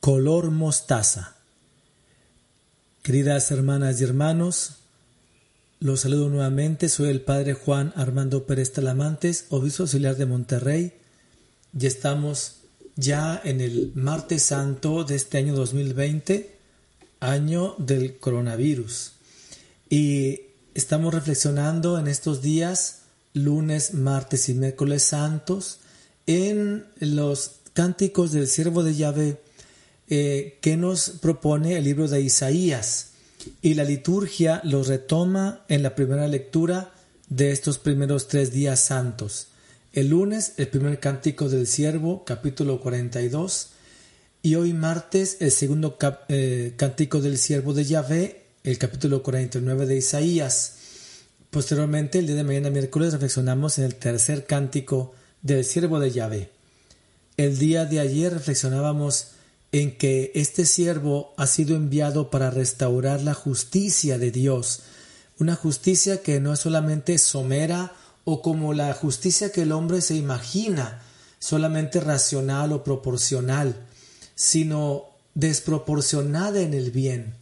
color mostaza. Queridas hermanas y hermanos, los saludo nuevamente. Soy el Padre Juan Armando Pérez Talamantes, obispo auxiliar de Monterrey. Y estamos ya en el martes santo de este año 2020, año del coronavirus. Y estamos reflexionando en estos días, lunes, martes y miércoles santos, en los cánticos del siervo de Yahvé eh, que nos propone el libro de Isaías. Y la liturgia lo retoma en la primera lectura de estos primeros tres días santos. El lunes, el primer cántico del siervo, capítulo 42. Y hoy martes, el segundo eh, cántico del siervo de Yahvé, el capítulo 49 de Isaías. Posteriormente, el día de mañana miércoles, reflexionamos en el tercer cántico del siervo de Yahvé. El día de ayer reflexionábamos en que este siervo ha sido enviado para restaurar la justicia de Dios, una justicia que no es solamente somera o como la justicia que el hombre se imagina, solamente racional o proporcional, sino desproporcionada en el bien,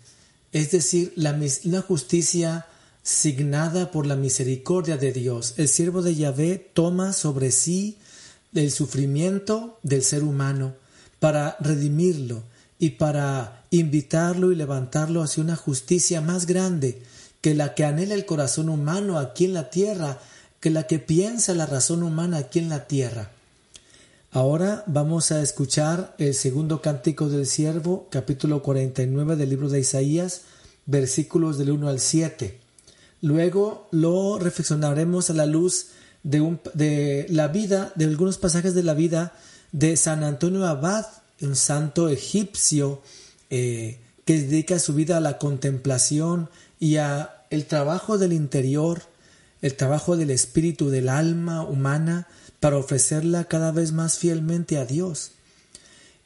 es decir, la, una justicia signada por la misericordia de Dios. El siervo de Yahvé toma sobre sí el sufrimiento del ser humano, para redimirlo y para invitarlo y levantarlo hacia una justicia más grande que la que anhela el corazón humano aquí en la tierra, que la que piensa la razón humana aquí en la tierra. Ahora vamos a escuchar el segundo cántico del siervo, capítulo 49 del libro de Isaías, versículos del 1 al 7. Luego lo reflexionaremos a la luz de, un, de la vida, de algunos pasajes de la vida de San Antonio Abad, un santo egipcio eh, que dedica su vida a la contemplación y a el trabajo del interior, el trabajo del espíritu, del alma humana, para ofrecerla cada vez más fielmente a Dios.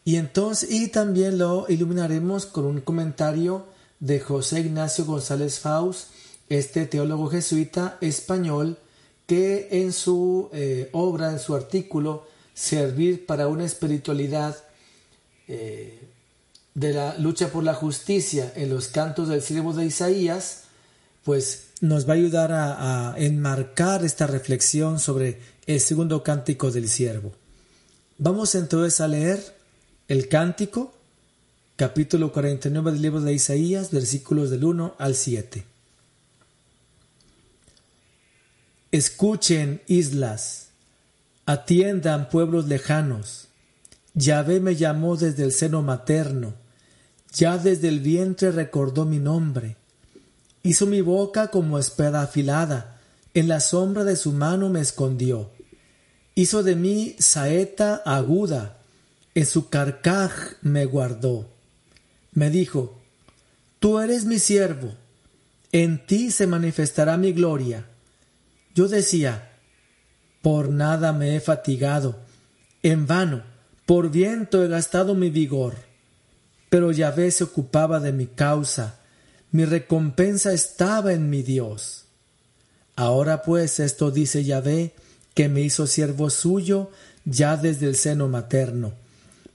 Y entonces, y también lo iluminaremos con un comentario de José Ignacio González Faust, este teólogo jesuita español, que en su eh, obra, en su artículo, servir para una espiritualidad eh, de la lucha por la justicia en los cantos del siervo de Isaías, pues nos va a ayudar a, enmarcar esta reflexión sobre el segundo cántico del siervo. Vamos entonces a leer el cántico, capítulo 49 del libro de Isaías, versículos del 1 al 7. Escuchen, islas, Atiendan pueblos lejanos. Yahvé me llamó desde el seno materno. Ya desde el vientre recordó mi nombre. Hizo mi boca como espada afilada. En la sombra de su mano me escondió. Hizo de mí saeta aguda. En su carcaj me guardó. Me dijo, Tú eres mi siervo. En ti se manifestará mi gloria. Yo decía, por nada me he fatigado, en vano, por viento he gastado mi vigor. Pero Yahvé se ocupaba de mi causa, mi recompensa estaba en mi Dios. Ahora pues esto dice Yahvé, que me hizo siervo suyo ya desde el seno materno,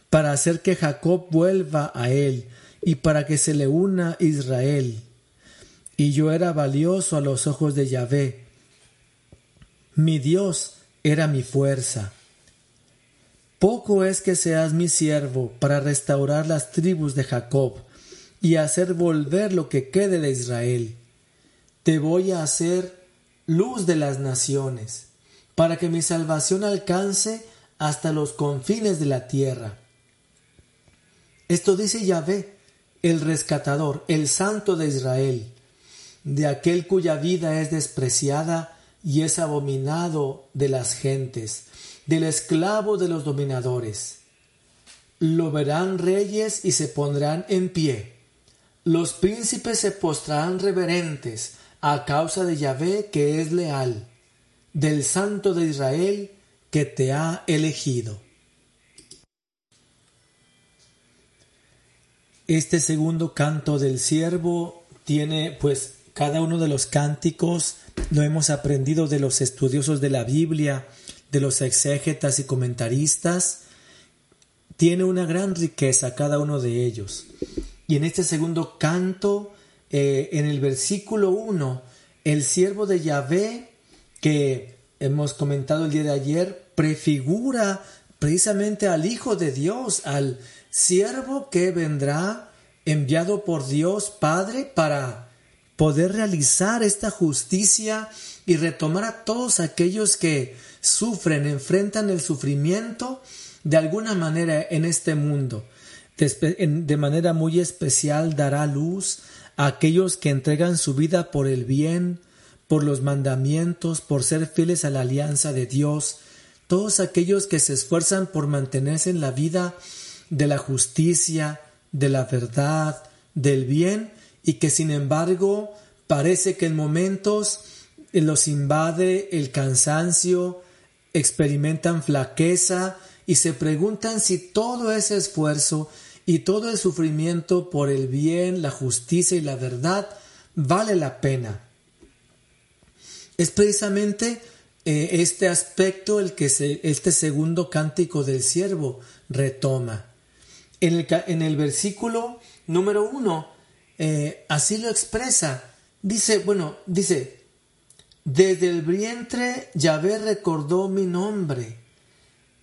para hacer que Jacob vuelva a él y para que se le una Israel. Y yo era valioso a los ojos de Yahvé. Mi Dios era mi fuerza. Poco es que seas mi siervo para restaurar las tribus de Jacob y hacer volver lo que quede de Israel. Te voy a hacer luz de las naciones, para que mi salvación alcance hasta los confines de la tierra. Esto dice Yahvé, el rescatador, el santo de Israel, de aquel cuya vida es despreciada y es abominado de las gentes, del esclavo de los dominadores. Lo verán reyes y se pondrán en pie. Los príncipes se postrarán reverentes a causa de Yahvé que es leal, del Santo de Israel que te ha elegido. Este segundo canto del siervo tiene pues cada uno de los cánticos lo hemos aprendido de los estudiosos de la Biblia, de los exégetas y comentaristas, tiene una gran riqueza cada uno de ellos. Y en este segundo canto, eh, en el versículo 1, el siervo de Yahvé, que hemos comentado el día de ayer, prefigura precisamente al Hijo de Dios, al siervo que vendrá enviado por Dios Padre para poder realizar esta justicia y retomar a todos aquellos que sufren, enfrentan el sufrimiento de alguna manera en este mundo. De, manera muy especial dará luz a aquellos que entregan su vida por el bien, por los mandamientos, por ser fieles a la alianza de Dios, todos aquellos que se esfuerzan por mantenerse en la vida de la justicia, de la verdad, del bien, y que sin embargo parece que en momentos los invade el cansancio, experimentan flaqueza y se preguntan si todo ese esfuerzo y todo el sufrimiento por el bien, la justicia y la verdad vale la pena. Es precisamente eh, este aspecto el que este segundo cántico del siervo retoma. En el, en el versículo número uno, eh, así lo expresa. Dice, bueno, dice, desde el vientre Yahvé recordó mi nombre.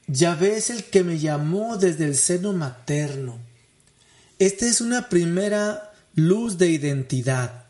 Yahvé es el que me llamó desde el seno materno. Esta es una primera luz de identidad.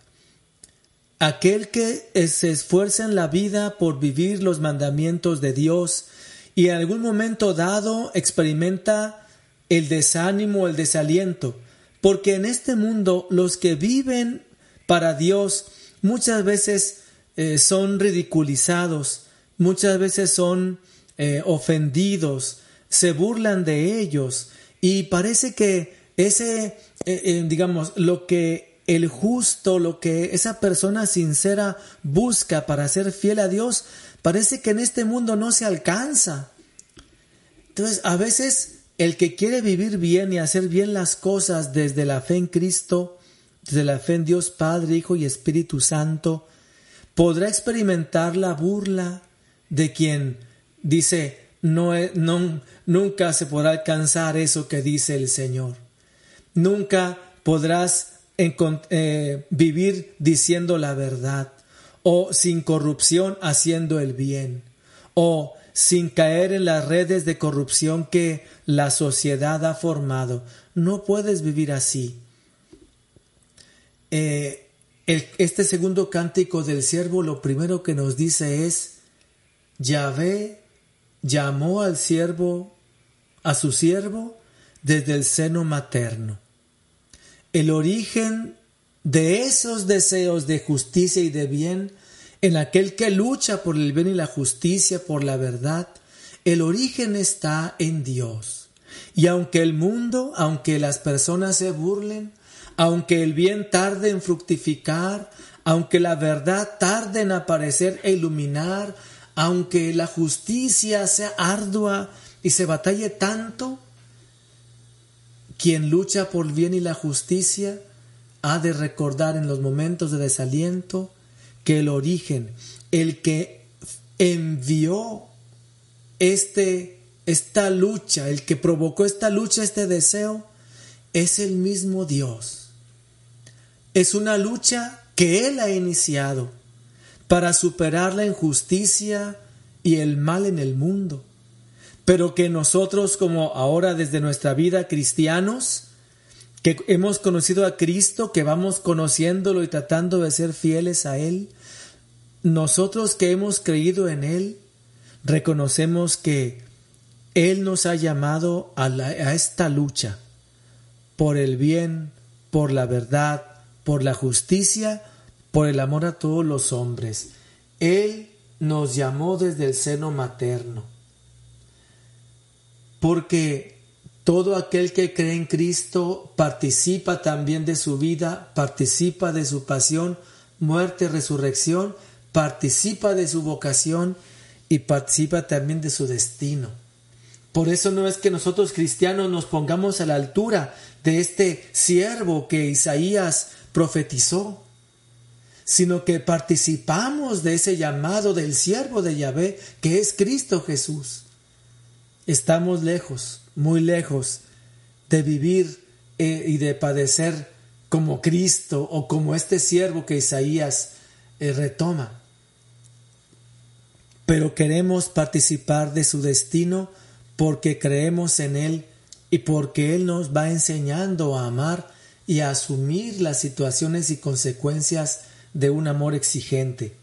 Aquel que se esfuerza en la vida por vivir los mandamientos de Dios y en algún momento dado experimenta el desánimo, el desaliento, porque en este mundo los que viven para Dios muchas veces eh, son ridiculizados, muchas veces son eh, ofendidos, se burlan de ellos y parece que ese, eh, digamos, lo que el justo, lo que esa persona sincera busca para ser fiel a Dios, parece que en este mundo no se alcanza. Entonces, a veces el que quiere vivir bien y hacer bien las cosas desde la fe en Cristo, desde la fe en Dios Padre, Hijo y Espíritu Santo, podrá experimentar la burla de quien dice no, nunca se podrá alcanzar eso que dice el Señor. Nunca podrás eh, vivir diciendo la verdad o sin corrupción haciendo el bien o sin caer en las redes de corrupción que la sociedad ha formado. No puedes vivir así. Eh, este segundo cántico del siervo lo primero que nos dice es, Yahvé llamó al siervo, a su siervo, desde el seno materno. El origen de esos deseos de justicia y de bien en aquel que lucha por el bien y la justicia, por la verdad, el origen está en Dios. Y aunque el mundo, aunque las personas se burlen, aunque el bien tarde en fructificar, aunque la verdad tarde en aparecer e iluminar, aunque la justicia sea ardua y se batalle tanto, quien lucha por el bien y la justicia ha de recordar en los momentos de desaliento que el origen, el que envió este, esta lucha, el que provocó esta lucha, este deseo, es el mismo Dios. Es una lucha que Él ha iniciado para superar la injusticia y el mal en el mundo, pero que nosotros como ahora desde nuestra vida cristianos, que hemos conocido a Cristo, que vamos conociéndolo y tratando de ser fieles a Él, nosotros que hemos creído en Él, reconocemos que Él nos ha llamado a, esta lucha por el bien, por la verdad, por la justicia, por el amor a todos los hombres. Él nos llamó desde el seno materno. Porque todo aquel que cree en Cristo participa también de su vida, participa de su pasión, muerte, resurrección, participa de su vocación y participa también de su destino. Por eso no es que nosotros cristianos nos pongamos a la altura de este siervo que Isaías profetizó, sino que participamos de ese llamado del siervo de Yahvé, que es Cristo Jesús. Estamos lejos, muy lejos de vivir eh, y de padecer como Cristo o como este siervo que Isaías eh, retoma. Pero queremos participar de su destino porque creemos en Él y porque Él nos va enseñando a amar y a asumir las situaciones y consecuencias de un amor exigente.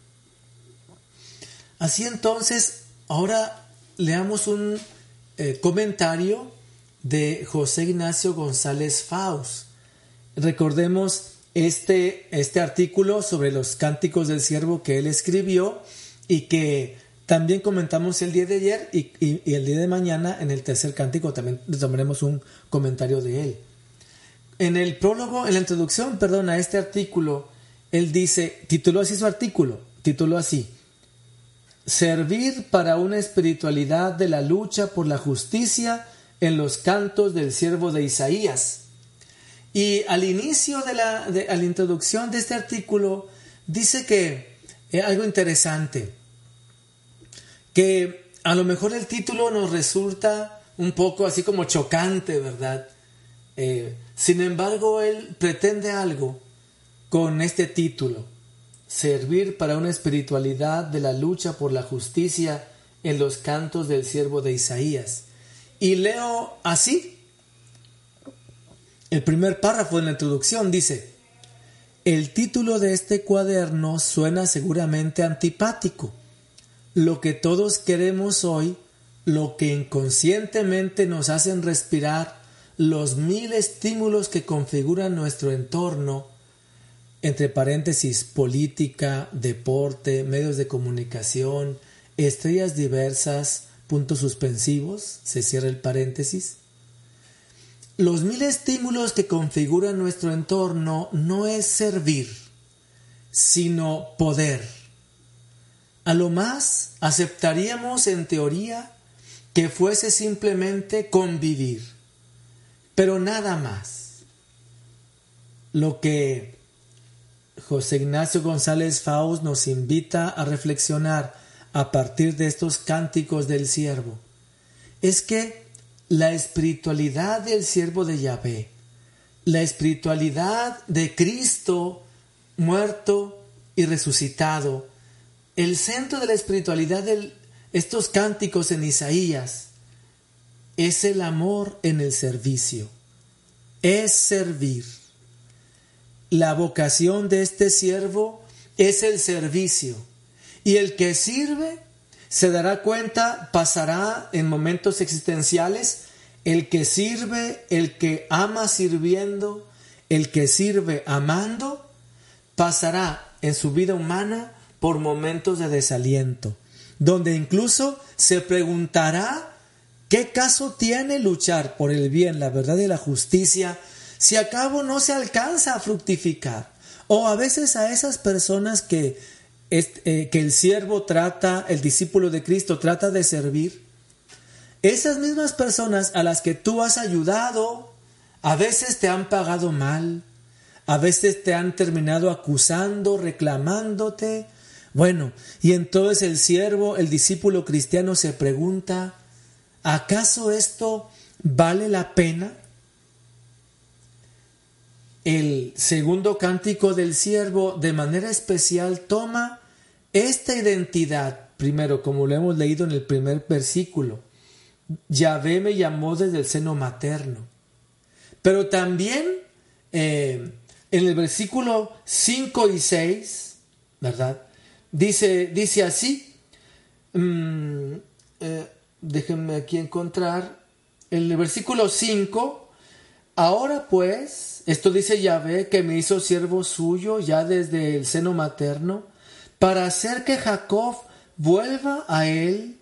Así entonces, ahora leamos un eh, comentario de José Ignacio González Faust. Recordemos este, este artículo sobre los cánticos del siervo que él escribió y que también comentamos el día de ayer y, y, el día de mañana en el tercer cántico también tomaremos un comentario de él. En el prólogo, en la introducción, perdón, a este artículo, él dice, tituló así su artículo, tituló así, Servir para una espiritualidad de la lucha por la justicia en los cantos del siervo de Isaías. Y al inicio de la, de, la introducción de este artículo, dice que es algo interesante, que a lo mejor el título nos resulta un poco así como chocante, ¿verdad? Eh, sin embargo, él pretende algo con este título, servir para una espiritualidad de la lucha por la justicia en los cantos del siervo de Isaías. Y leo así. El primer párrafo en la introducción dice, el título de este cuaderno suena seguramente antipático. Lo que todos queremos hoy, lo que inconscientemente nos hacen respirar, los mil estímulos que configuran nuestro entorno, entre paréntesis, política, deporte, medios de comunicación, estrellas diversas, puntos suspensivos, se cierra el paréntesis. Los mil estímulos que configuran nuestro entorno no es servir, sino poder. A lo más aceptaríamos en teoría que fuese simplemente convivir, pero nada más. Lo que José Ignacio González Faust nos invita a reflexionar a partir de estos cánticos del siervo es que la espiritualidad del siervo de Yahvé, la espiritualidad de Cristo muerto y resucitado, el centro de la espiritualidad de estos cánticos en Isaías es el amor en el servicio, es servir. La vocación de este siervo es el servicio. Y el que sirve se dará cuenta, pasará en momentos existenciales, el que sirve, el que ama sirviendo, el que sirve amando, pasará en su vida humana por momentos de desaliento, donde incluso se preguntará qué caso tiene luchar por el bien, la verdad y la justicia si a cabo no se alcanza a fructificar. O a veces a esas personas que, eh, que el siervo trata, el discípulo de Cristo trata de servir, esas mismas personas a las que tú has ayudado, a veces te han pagado mal, a veces te han terminado acusando, reclamándote. Bueno, y entonces el siervo, el discípulo cristiano se pregunta, ¿acaso esto vale la pena? El segundo cántico del siervo de manera especial toma esta identidad, primero como lo hemos leído en el primer versículo, Yahvé me llamó desde el seno materno, pero también eh, en el versículo 5 y 6, ¿verdad? Dice, dice así, mm, eh, déjenme aquí encontrar, el versículo 5, ahora pues, esto dice Yahvé que me hizo siervo suyo ya desde el seno materno, para hacer que Jacob vuelva a él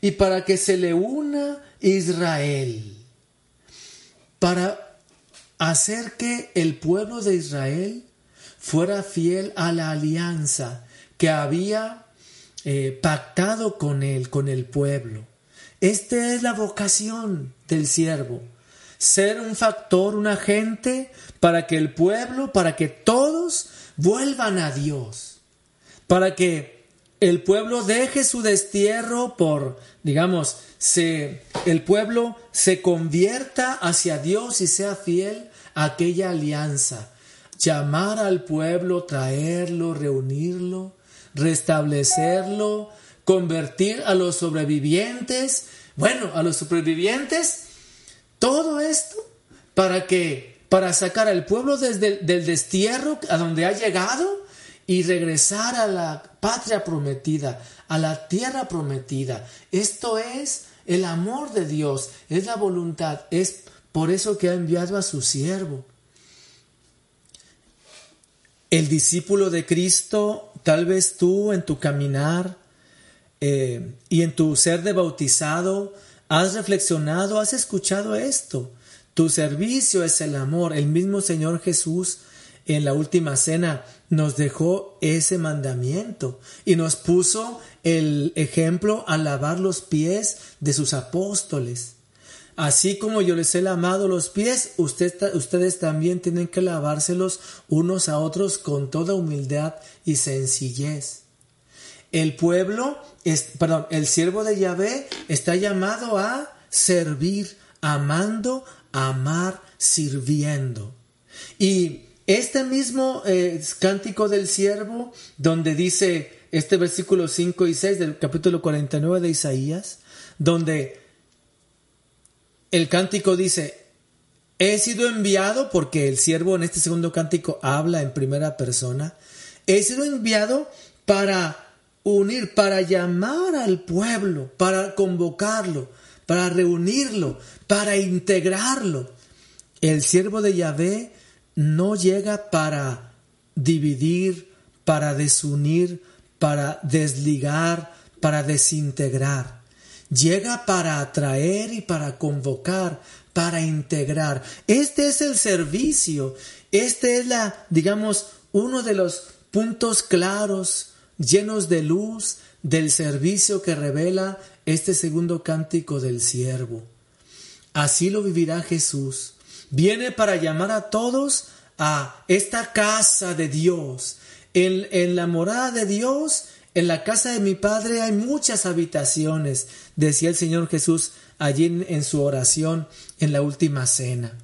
y para que se le una Israel, para hacer que el pueblo de Israel fuera fiel a la alianza que había eh, pactado con él, con el pueblo. Esta es la vocación del siervo ser un factor, un agente para que el pueblo, para que todos vuelvan a Dios, para que el pueblo deje su destierro por, digamos, se, el pueblo se convierta hacia Dios y sea fiel a aquella alianza. Llamar al pueblo, traerlo, reunirlo, restablecerlo, convertir a los sobrevivientes, bueno, a los sobrevivientes, todo esto para que, para sacar al pueblo desde el, del destierro a donde ha llegado y regresar a la patria prometida, a la tierra prometida. Esto es el amor de Dios, es la voluntad, es por eso que ha enviado a su siervo. El discípulo de Cristo, tal vez tú en tu caminar eh, y en tu ser de bautizado, has reflexionado, has escuchado esto. Tu servicio es el amor. El mismo Señor Jesús en la última cena nos dejó ese mandamiento y nos puso el ejemplo a lavar los pies de sus apóstoles. Así como yo les he lavado los pies, ustedes también tienen que lavárselos unos a otros con toda humildad y sencillez. El pueblo, perdón, el siervo de Yahvé está llamado a servir, amando, amar, sirviendo. Y este mismo eh, cántico del siervo, donde dice este versículo 5 y 6 del capítulo 49 de Isaías, donde el cántico dice, he sido enviado, porque el siervo en este segundo cántico habla en primera persona, he sido enviado para unir, para llamar al pueblo, para convocarlo, para reunirlo, para integrarlo. El siervo de Yahvé no llega para dividir, para desunir, para desligar, para desintegrar. Llega para atraer y para convocar, para integrar. Este es el servicio. Este es la, digamos, uno de los puntos claros, llenos de luz, del servicio que revela este segundo cántico del siervo. Así lo vivirá Jesús Viene para llamar a todos a esta casa de Dios. En, en, la morada de Dios, en la casa de mi Padre hay muchas habitaciones, decía el Señor Jesús allí en, su oración en la última cena.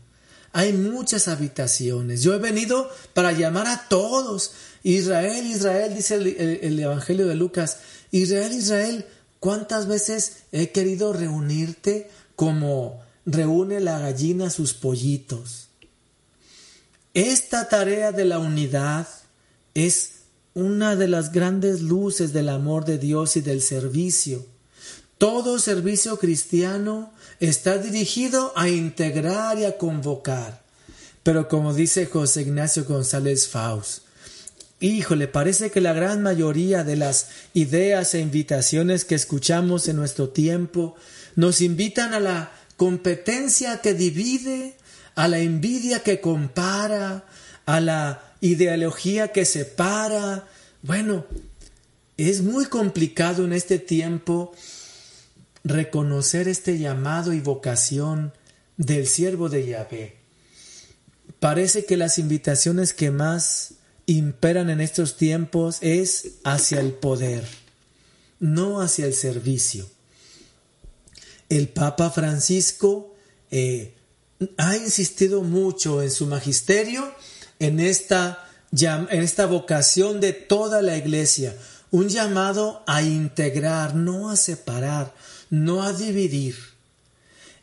Hay muchas habitaciones. Yo he venido para llamar a todos. Israel, Israel, dice el Evangelio de Lucas. Israel, Israel, ¿cuántas veces he querido reunirte como reúne la gallina sus pollitos. Esta tarea de la unidad es una de las grandes luces del amor de Dios y del servicio. Todo servicio cristiano está dirigido a integrar y a convocar. Pero como dice José Ignacio González Faust, híjole, parece que la gran mayoría de las ideas e invitaciones que escuchamos en nuestro tiempo nos invitan a la competencia que divide, a la envidia que compara, a la ideología que separa. Bueno, es muy complicado en este tiempo reconocer este llamado y vocación del siervo de Yahvé. Parece que las invitaciones que más imperan en estos tiempos es hacia el poder, no hacia el servicio el Papa Francisco eh, ha insistido mucho en su magisterio, en esta, en esta vocación de toda la iglesia, un llamado a integrar, no a separar, no a dividir.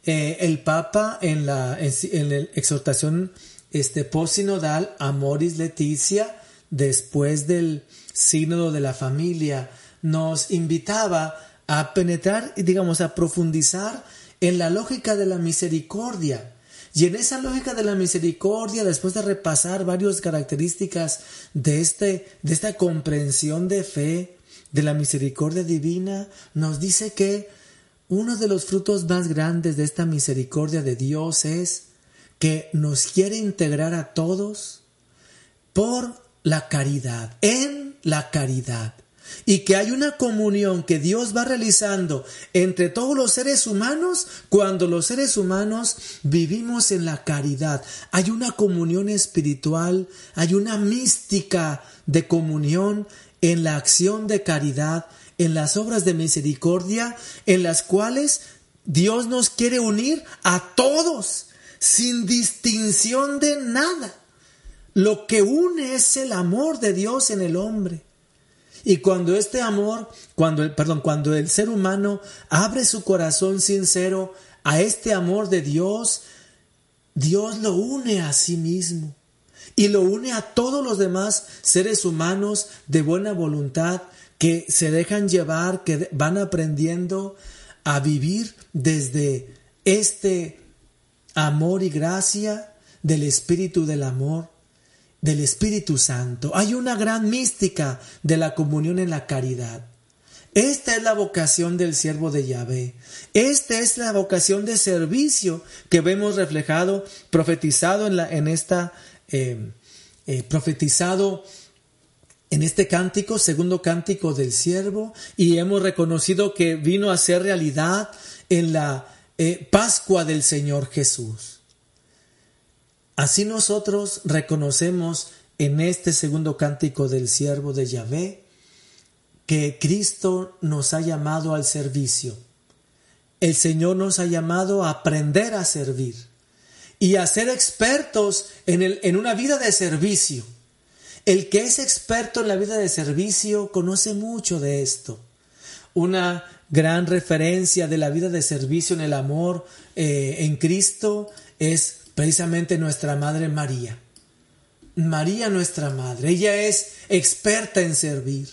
Eh, el Papa en la, en, la exhortación este, post-sinodal Amoris Leticia, después del sínodo de la familia, nos invitaba a penetrar, digamos, a profundizar en la lógica de la misericordia. Y en esa lógica de la misericordia, después de repasar varias características de, este, de esta comprensión de fe, de la misericordia divina, nos dice que uno de los frutos más grandes de esta misericordia de Dios es que nos quiere integrar a todos por la caridad, en la caridad y que hay una comunión que Dios va realizando entre todos los seres humanos cuando los seres humanos vivimos en la caridad. Hay una comunión espiritual, hay una mística de comunión en la acción de caridad, en las obras de misericordia, en las cuales Dios nos quiere unir a todos, sin distinción de nada. Lo que une es el amor de Dios en el hombre. Y cuando este amor, cuando el, perdón, cuando el ser humano abre su corazón sincero a este amor de Dios, Dios lo une a sí mismo y lo une a todos los demás seres humanos de buena voluntad que se dejan llevar, que van aprendiendo a vivir desde este amor y gracia del Espíritu del Amor, del Espíritu Santo. Hay una gran mística de la comunión en la caridad. Esta es la vocación del siervo de Yahvé. Esta es la vocación de servicio que vemos reflejado, profetizado en, la, en esta, eh, eh, profetizado en este cántico, segundo cántico del siervo, y hemos reconocido que vino a ser realidad en la eh, Pascua del Señor Jesús. Así nosotros reconocemos en este segundo cántico del siervo de Yahvé que Cristo nos ha llamado al servicio. El Señor nos ha llamado a aprender a servir y a ser expertos en, el, en una vida de servicio. El que es experto en la vida de servicio conoce mucho de esto. Una gran referencia de la vida de servicio en el amor eh, en Cristo es precisamente nuestra Madre María. María nuestra Madre, ella es experta en servir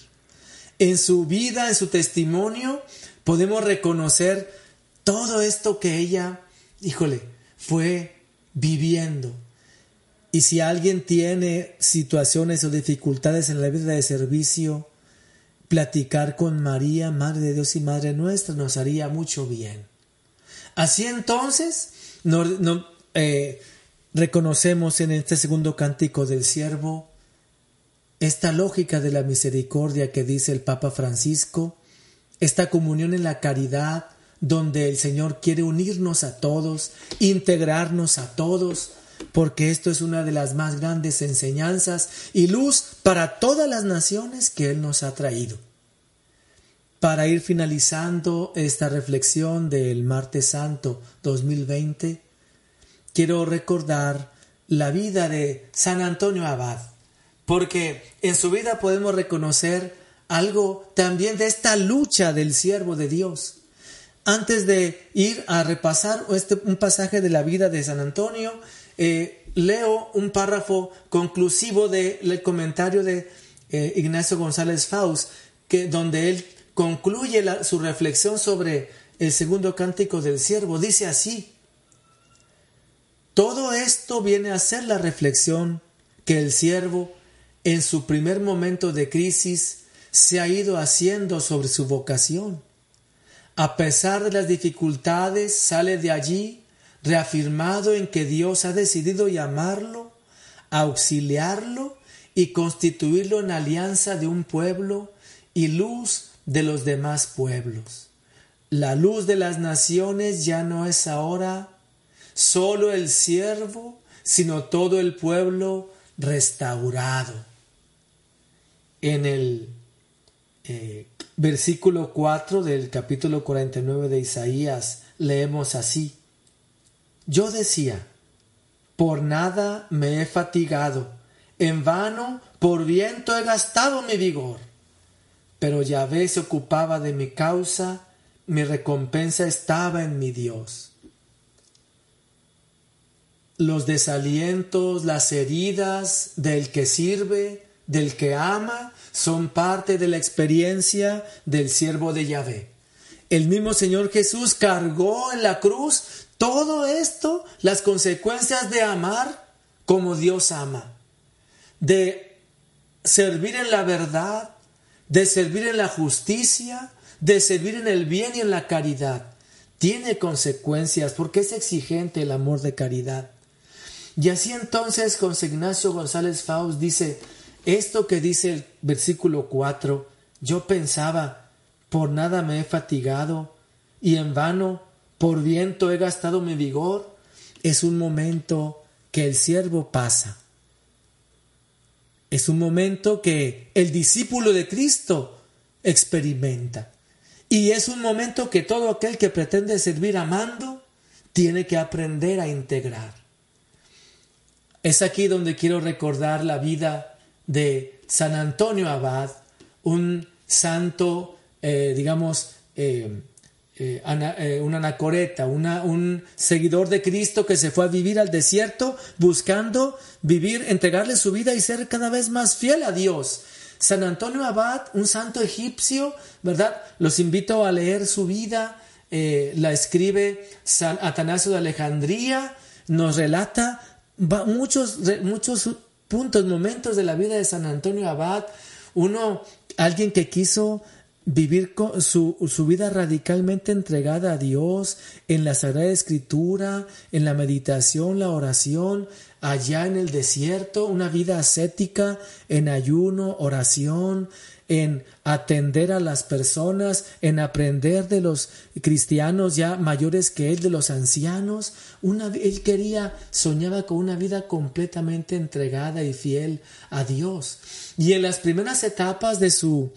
en su vida, en su testimonio, podemos reconocer todo esto que ella, híjole, fue viviendo. Y si alguien tiene situaciones o dificultades en la vida de servicio, platicar con María, Madre de Dios y Madre nuestra, nos haría mucho bien. Así entonces, eh, reconocemos en este segundo cántico del siervo esta lógica de la misericordia que dice el Papa Francisco, esta comunión en la caridad, donde el Señor quiere unirnos a todos, integrarnos a todos, porque esto es una de las más grandes enseñanzas y luz para todas las naciones que Él nos ha traído. Para ir finalizando esta reflexión del Martes Santo 2020, quiero recordar la vida de San Antonio Abad porque en su vida podemos reconocer algo también de esta lucha del siervo de Dios. Antes de ir a repasar este, un pasaje de la vida de San Antonio, eh, leo un párrafo conclusivo del comentario de eh, Ignacio González Faust, que, donde él concluye su reflexión sobre el segundo cántico del siervo. Dice así, todo esto viene a ser la reflexión que el siervo en su primer momento de crisis se ha ido haciendo sobre su vocación. A pesar de las dificultades, sale de allí reafirmado en que Dios ha decidido llamarlo, auxiliarlo y constituirlo en alianza de un pueblo y luz de los demás pueblos. La luz de las naciones ya no es ahora solo el siervo, sino todo el pueblo restaurado en el eh, versículo 4 del capítulo 49 de Isaías leemos así. Yo decía, por nada me he fatigado, en vano por viento he gastado mi vigor. Pero Yahvé se ocupaba de mi causa, mi recompensa estaba en mi Dios. Los desalientos, las heridas del que sirve, del que ama son parte de la experiencia del siervo de Yahvé. El mismo Señor Jesús cargó en la cruz todo esto, las consecuencias de amar como Dios ama, de servir en la verdad, de servir en la justicia, de servir en el bien y en la caridad. Tiene consecuencias porque es exigente el amor de caridad. Y así entonces José Ignacio González Faust dice, esto que dice el versículo 4, yo pensaba, por nada me he fatigado y en vano, por viento he gastado mi vigor, es un momento que el siervo pasa. Es un momento que el discípulo de Cristo experimenta. Y es un momento que todo aquel que pretende servir amando tiene que aprender a integrar. Es aquí donde quiero recordar la vida de San Antonio Abad, un santo, eh, digamos, eh, eh, un anacoreta, un seguidor de Cristo que se fue a vivir al desierto buscando vivir, entregarle su vida y ser cada vez más fiel a Dios. San Antonio Abad, un santo egipcio, ¿verdad? Los invito a leer su vida, la escribe San Atanasio de Alejandría, nos relata muchos, muchos puntos, momentos de la vida de San Antonio Abad, uno, alguien que quiso vivir su, su, vida radicalmente entregada a Dios, en la Sagrada Escritura, en la meditación, la oración, allá en el desierto, una vida ascética, en ayuno, oración, en atender a las personas, en aprender de los cristianos ya mayores que él, de los ancianos. Una, él quería, soñaba con una vida completamente entregada y fiel a Dios. Y en las primeras etapas de su,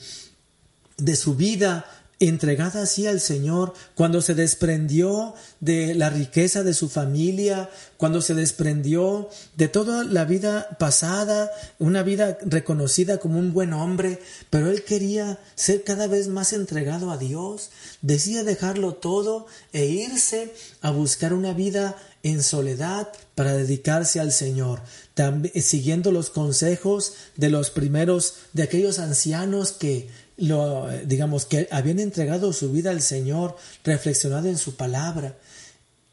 de su vida, entregada así al Señor, cuando se desprendió de la riqueza de su familia, cuando se desprendió de toda la vida pasada, una vida reconocida como un buen hombre, pero él quería ser cada vez más entregado a Dios, decía dejarlo todo e irse a buscar una vida en soledad para dedicarse al Señor, siguiendo los consejos de los primeros, de aquellos ancianos que lo, digamos, que habían entregado su vida al Señor, reflexionado en su palabra.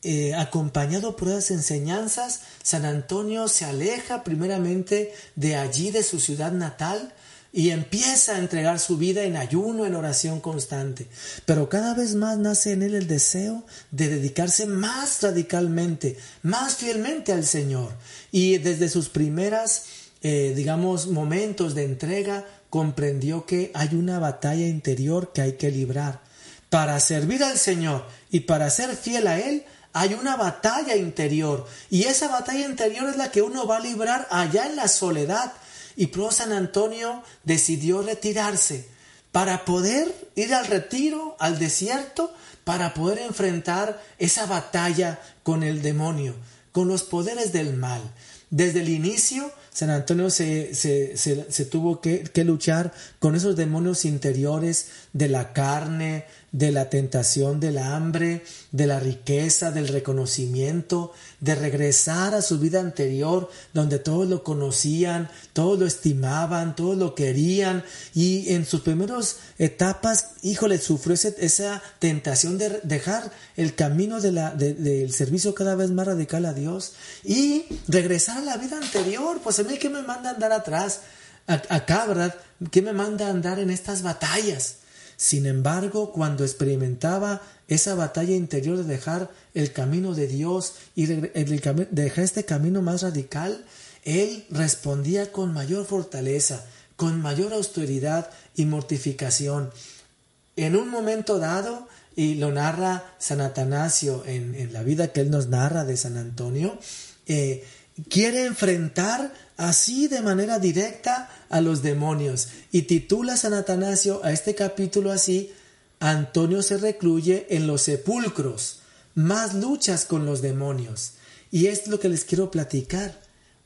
Eh, acompañado por esas enseñanzas, San Antonio se aleja primeramente de allí, de su ciudad natal, y empieza a entregar su vida en ayuno, en oración constante. Pero cada vez más nace en él el deseo de dedicarse más radicalmente, más fielmente al Señor. Y desde sus primeras, eh, digamos, momentos de entrega, comprendió que hay una batalla interior que hay que librar. Para servir al Señor y para ser fiel a Él, hay una batalla interior. Y esa batalla interior es la que uno va a librar allá en la soledad. Y Pro San Antonio decidió retirarse para poder ir al retiro, al desierto, para poder enfrentar esa batalla con el demonio, con los poderes del mal. Desde el inicio San Antonio se, se, se, tuvo que, que, luchar con esos demonios interiores de la carne, de la tentación del hambre, de la riqueza, del reconocimiento, de regresar a su vida anterior, donde todos lo conocían, todos lo estimaban, todos lo querían, y en sus primeras etapas, híjole, sufrió esa tentación de dejar el camino de del servicio cada vez más radical a Dios y regresar a la vida anterior, pues a mí que me manda a andar atrás, acá, ¿verdad? ¿Qué me manda a andar en estas batallas? Sin embargo, cuando experimentaba esa batalla interior de dejar el camino de Dios y de dejar este camino más radical, él respondía con mayor fortaleza, con mayor austeridad y mortificación. En un momento dado, y lo narra San Atanasio en, la vida que él nos narra de San Antonio, eh, quiere enfrentar así de manera directa a los demonios y titula San Atanasio a este capítulo así Antonio se recluye en los sepulcros, más luchas con los demonios. Y es lo que les quiero platicar.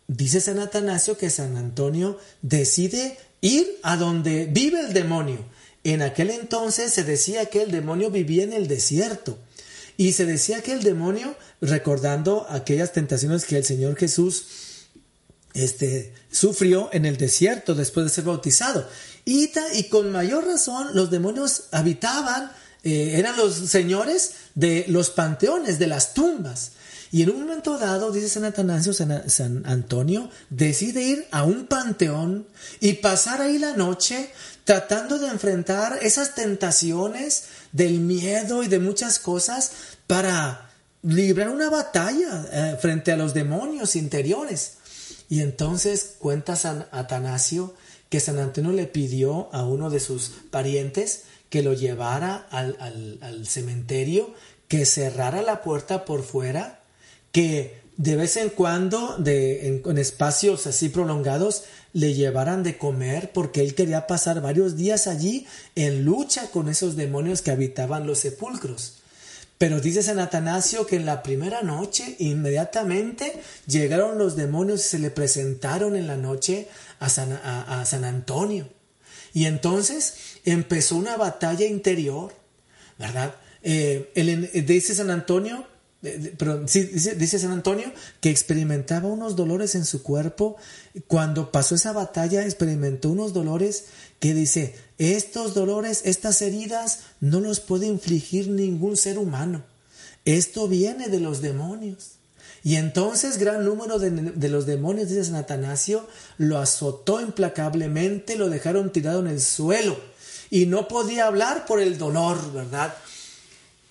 Dice San Atanasio que San Antonio decide ir a donde vive el demonio. En aquel entonces se decía que el demonio vivía en el desierto. Y se decía que el demonio, recordando aquellas tentaciones que el Señor Jesús este, sufrió en el desierto después de ser bautizado. Y, y con mayor razón los demonios habitaban, eh, eran los señores de los panteones, de las tumbas. Y en un momento dado, dice San Atanasio, San, Antonio, decide ir a un panteón y pasar ahí la noche tratando de enfrentar esas tentaciones del miedo y de muchas cosas para librar una batalla eh, frente a los demonios interiores. Y entonces cuenta San Atanasio que San Antonio le pidió a uno de sus parientes que lo llevara al, cementerio, que cerrara la puerta por fuera, que de vez en cuando, de, en, espacios así prolongados, le llevaran de comer porque él quería pasar varios días allí en lucha con esos demonios que habitaban los sepulcros. Pero dice San Atanasio que en la primera noche inmediatamente llegaron los demonios y se le presentaron en la noche a San, Antonio. Y entonces empezó una batalla interior, ¿verdad? Eh, dice San Antonio, pero dice, San Antonio que experimentaba unos dolores en su cuerpo. Cuando pasó esa batalla, experimentó unos dolores que dice, estos dolores, estas heridas, no los puede infligir ningún ser humano. Esto viene de los demonios. Y entonces gran número de, de, los demonios, dice San Atanasio, lo azotó implacablemente, lo dejaron tirado en el suelo y no podía hablar por el dolor, ¿verdad?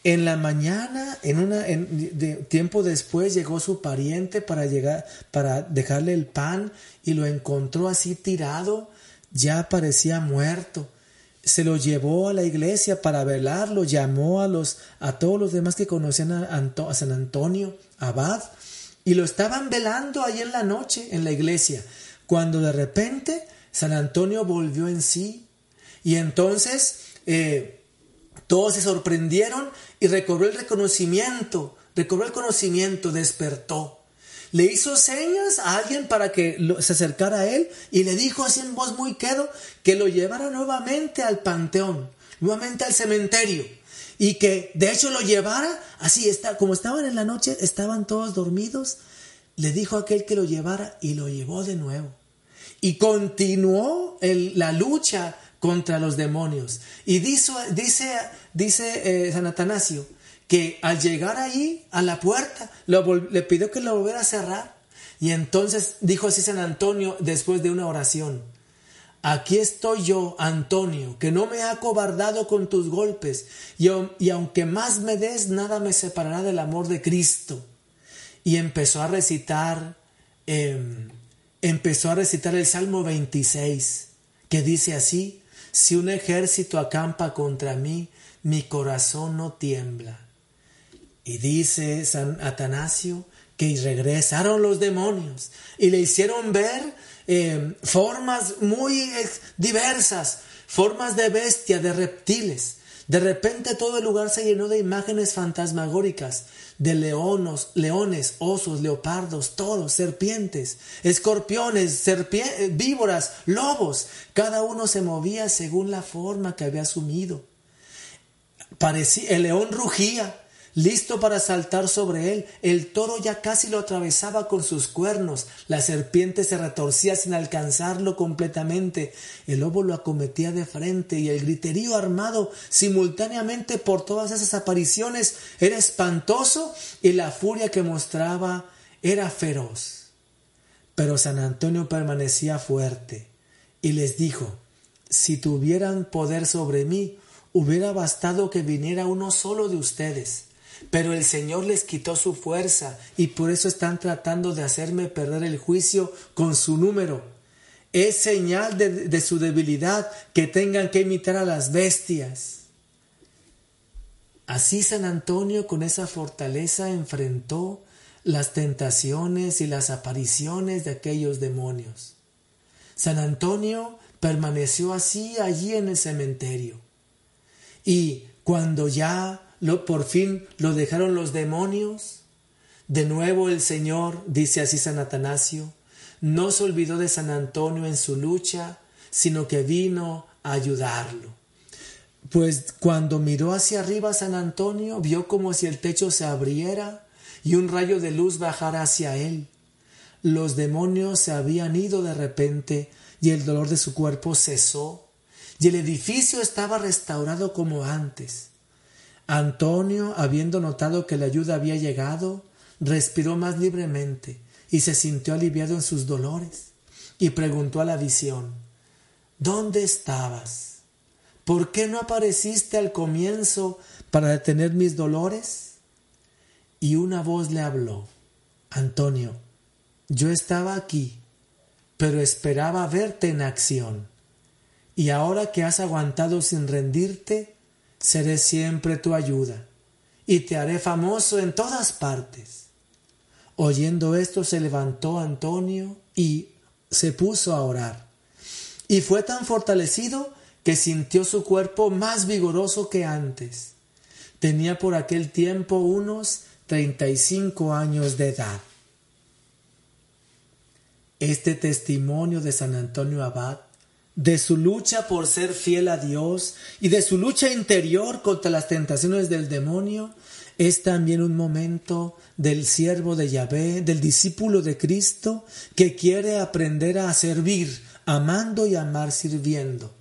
En la mañana, en una de, tiempo después, llegó su pariente para llegar, para dejarle el pan y lo encontró así tirado, ya parecía muerto. Se lo llevó a la iglesia para velarlo, llamó a los, a todos los demás que conocían a, San Antonio, abad, y lo estaban velando ahí en la noche en la iglesia, cuando de repente San Antonio volvió en sí y entonces eh, todos se sorprendieron y recobró el reconocimiento, recobró el conocimiento, despertó. Le hizo señas a alguien para que se acercara a él y le dijo así en voz muy quedo que lo llevara nuevamente al panteón, nuevamente al cementerio y que de hecho lo llevara así, está, como estaban en la noche, estaban todos dormidos, le dijo a aquel que lo llevara y lo llevó de nuevo. Y continuó la lucha contra los demonios. Y dice, dice, eh, San Atanasio que al llegar ahí a la puerta le pidió que lo volviera a cerrar. Y entonces dijo así San Antonio después de una oración. Aquí estoy yo, Antonio, que no me he acobardado con tus golpes, y, y, aunque más me des, nada me separará del amor de Cristo. Y empezó a recitar, em, empezó a recitar el Salmo 26, que dice así, si un ejército acampa contra mí, mi corazón no tiembla. Y dice San Atanasio que regresaron los demonios y le hicieron ver eh, formas muy diversas, formas de bestia, de reptiles. De repente todo el lugar se llenó de imágenes fantasmagóricas, de leonos, leones, osos, leopardos, toros, serpientes, escorpiones, víboras, lobos. Cada uno se movía según la forma que había asumido. Parecía, el león rugía, listo para saltar sobre él. El toro ya casi lo atravesaba con sus cuernos. La serpiente se retorcía sin alcanzarlo completamente. El lobo lo acometía de frente y el griterío armado simultáneamente por todas esas apariciones era espantoso y la furia que mostraba era feroz. Pero San Antonio permanecía fuerte y les dijo, si tuvieran poder sobre mí, hubiera bastado que viniera uno solo de ustedes pero el Señor les quitó su fuerza y por eso están tratando de hacerme perder el juicio con su número. Es señal de, su debilidad que tengan que imitar a las bestias. Así San Antonio con esa fortaleza enfrentó las tentaciones y las apariciones de aquellos demonios. San Antonio permaneció así allí en el cementerio. Y cuando ya por fin lo dejaron los demonios. De nuevo el Señor, dice así San Atanasio, no se olvidó de San Antonio en su lucha, sino que vino a ayudarlo. Pues cuando miró hacia arriba San Antonio, vio como si el techo se abriera y un rayo de luz bajara hacia él. Los demonios se habían ido de repente y el dolor de su cuerpo cesó y el edificio estaba restaurado como antes. Antonio, habiendo notado que la ayuda había llegado, respiró más libremente y se sintió aliviado en sus dolores, y preguntó a la visión ¿Dónde estabas? ¿Por qué no apareciste al comienzo para detener mis dolores? Y una voz le habló Antonio, yo estaba aquí, pero esperaba verte en acción. Y ahora que has aguantado sin rendirte, seré siempre tu ayuda y te haré famoso en todas partes. Oyendo esto se levantó Antonio y se puso a orar. Y fue tan fortalecido que sintió su cuerpo más vigoroso que antes. Tenía por aquel tiempo unos treinta y cinco años de edad. Este testimonio de San Antonio Abad, de su lucha por ser fiel a Dios y de su lucha interior contra las tentaciones del demonio, es también un momento del siervo de Yahvé, del discípulo de Cristo, que quiere aprender a servir, amando y amar sirviendo.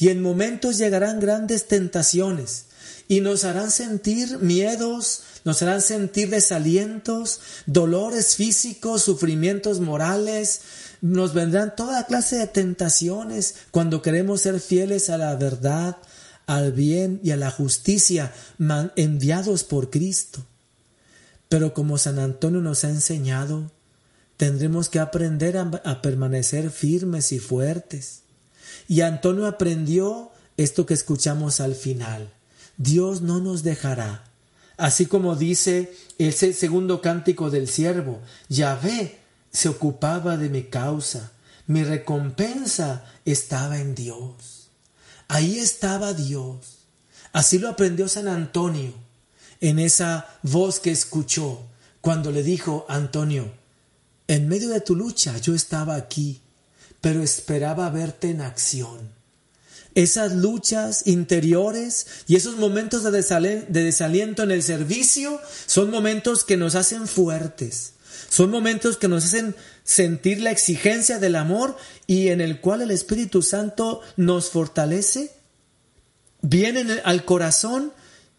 Y en momentos llegarán grandes tentaciones y nos harán sentir miedos, nos harán sentir desalientos, dolores físicos, sufrimientos morales, nos vendrán toda clase de tentaciones cuando queremos ser fieles a la verdad, al bien y a la justicia enviados por Cristo. Pero como San Antonio nos ha enseñado, tendremos que aprender a, permanecer firmes y fuertes. Y Antonio aprendió esto que escuchamos al final. Dios no nos dejará Así como dice ese segundo cántico del siervo, Yahvé se ocupaba de mi causa, mi recompensa estaba en Dios. Ahí estaba Dios. Así lo aprendió San Antonio en esa voz que escuchó cuando le dijo Antonio, en medio de tu lucha yo estaba aquí, pero esperaba verte en acción esas luchas interiores y esos momentos de, desaliento en el servicio son momentos que nos hacen fuertes, son momentos que nos hacen sentir la exigencia del amor y en el cual el Espíritu Santo nos fortalece, viene al corazón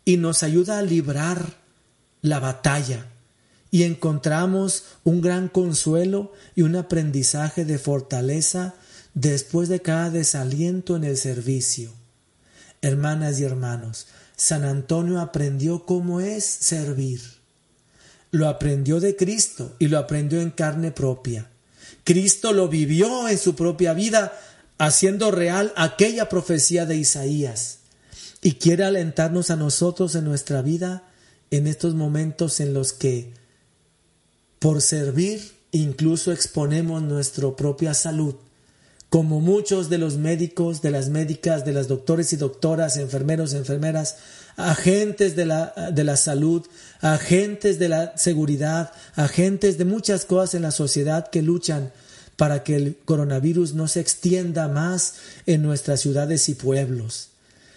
y nos ayuda a librar la batalla y encontramos un gran consuelo y un aprendizaje de fortaleza después de cada desaliento en el servicio. Hermanas y hermanos, San Antonio aprendió cómo es servir. Lo aprendió de Cristo y lo aprendió en carne propia. Cristo lo vivió en su propia vida, haciendo real aquella profecía de Isaías. Y quiere alentarnos a nosotros en nuestra vida en estos momentos en los que, por servir, incluso exponemos nuestra propia salud como muchos de los médicos, de las médicas, de las doctores y doctoras, enfermeros, enfermeras, agentes de la, de la salud, agentes de la seguridad, agentes de muchas cosas en la sociedad que luchan para que el coronavirus no se extienda más en nuestras ciudades y pueblos.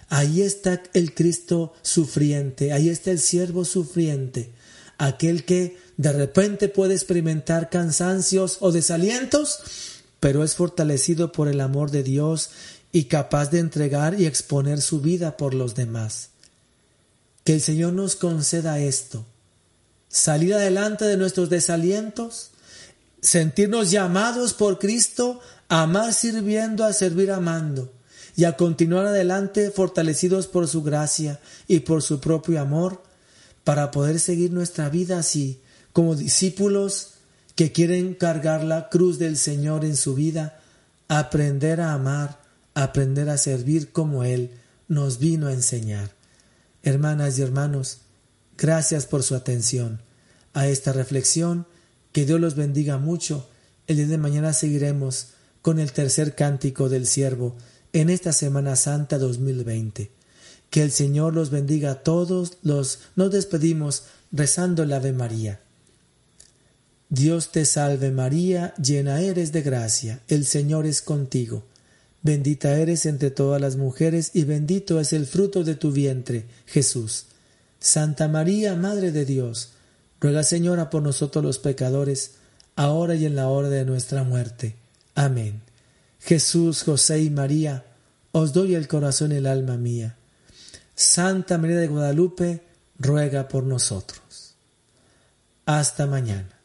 Ahí está el Cristo sufriente, ahí está el siervo sufriente, aquel que de repente puede experimentar cansancios o desalientos, pero es fortalecido por el amor de Dios y capaz de entregar y exponer su vida por los demás. Que el Señor nos conceda esto, salir adelante de nuestros desalientos, sentirnos llamados por Cristo a amar sirviendo, a servir amando, y a continuar adelante fortalecidos por su gracia y por su propio amor, para poder seguir nuestra vida así, como discípulos que quieren cargar la cruz del Señor en su vida, aprender a amar, aprender a servir como Él nos vino a enseñar. Hermanas y hermanos, gracias por su atención a esta reflexión. Que Dios los bendiga mucho. El día de mañana seguiremos con el tercer cántico del siervo en esta Semana Santa 2020. Que el Señor los bendiga a todos. Los nos despedimos rezando el Ave María. Dios te salve María, llena eres de gracia, el Señor es contigo. Bendita eres entre todas las mujeres y bendito es el fruto de tu vientre, Jesús. Santa María, Madre de Dios, ruega Señora por nosotros los pecadores, ahora y en la hora de nuestra muerte. Amén. Jesús, José y María, os doy el corazón y el alma mía. Santa María de Guadalupe, ruega por nosotros. Hasta mañana.